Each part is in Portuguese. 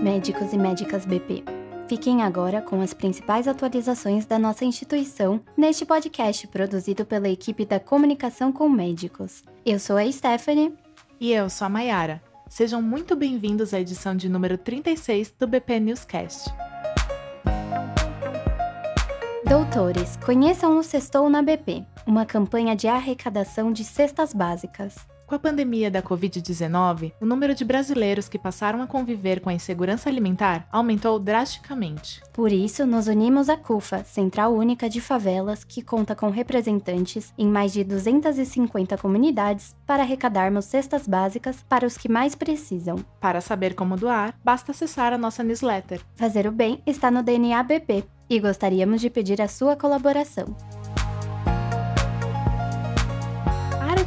médicos e médicas BP. Fiquem agora com as principais atualizações da nossa instituição neste podcast produzido pela equipe da Comunicação com Médicos. Eu sou a Stephanie. E eu sou a Mayara. Sejam muito bem-vindos à edição de número 36 do BP Newscast. Doutores, conheçam o Sextou na BP, uma campanha de arrecadação de cestas básicas. Com a pandemia da Covid-19, o número de brasileiros que passaram a conviver com a insegurança alimentar aumentou drasticamente. Por isso, nos unimos à CUFA, Central Única de Favelas, que conta com representantes em mais de 250 comunidades para arrecadarmos cestas básicas para os que mais precisam. Para saber como doar, basta acessar a nossa newsletter. Fazer o bem está no DNA BP e gostaríamos de pedir a sua colaboração.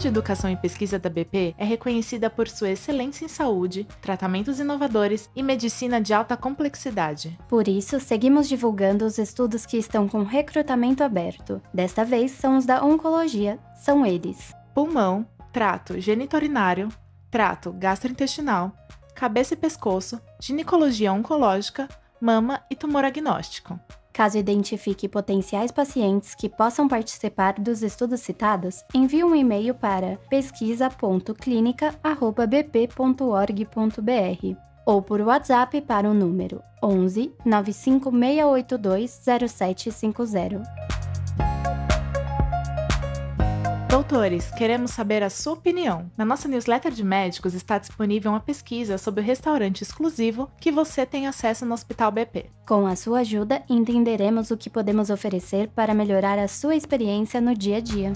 De educação e pesquisa da BP é reconhecida por sua excelência em saúde, tratamentos inovadores e medicina de alta complexidade. Por isso, seguimos divulgando os estudos que estão com recrutamento aberto. Desta vez são os da oncologia. São eles: pulmão, trato genitorinário, trato gastrointestinal, cabeça e pescoço, ginecologia oncológica, mama e tumor agnóstico. Caso identifique potenciais pacientes que possam participar dos estudos citados, envie um e-mail para pesquisa.clinica.bp.org.br ou por WhatsApp para o número 11 95682 Doutores, queremos saber a sua opinião. Na nossa newsletter de médicos está disponível uma pesquisa sobre o restaurante exclusivo que você tem acesso no Hospital BP. Com a sua ajuda, entenderemos o que podemos oferecer para melhorar a sua experiência no dia a dia.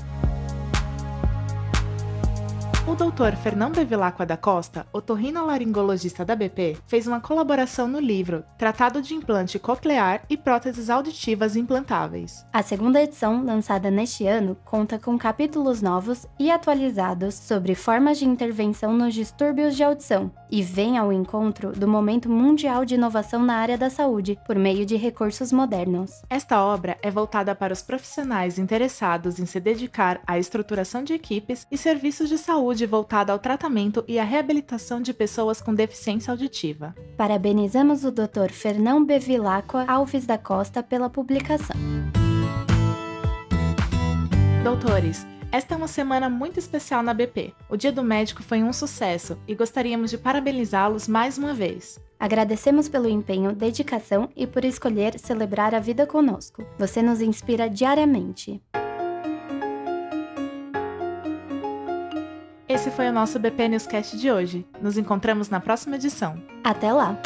O doutor Fernando Bevilacqua da Costa, otorrinolaringologista da BP, fez uma colaboração no livro Tratado de Implante Coclear e Próteses Auditivas Implantáveis. A segunda edição, lançada neste ano, conta com capítulos novos e atualizados sobre formas de intervenção nos distúrbios de audição e vem ao encontro do momento mundial de inovação na área da saúde por meio de recursos modernos. Esta obra é voltada para os profissionais interessados em se dedicar à estruturação de equipes e serviços de saúde voltada ao tratamento e à reabilitação de pessoas com deficiência auditiva. Parabenizamos o Dr. Fernão Bevilacqua Alves da Costa pela publicação. Doutores, esta é uma semana muito especial na BP. O Dia do Médico foi um sucesso e gostaríamos de parabenizá-los mais uma vez. Agradecemos pelo empenho, dedicação e por escolher celebrar a vida conosco. Você nos inspira diariamente. Esse foi o nosso BP Newscast de hoje. Nos encontramos na próxima edição. Até lá!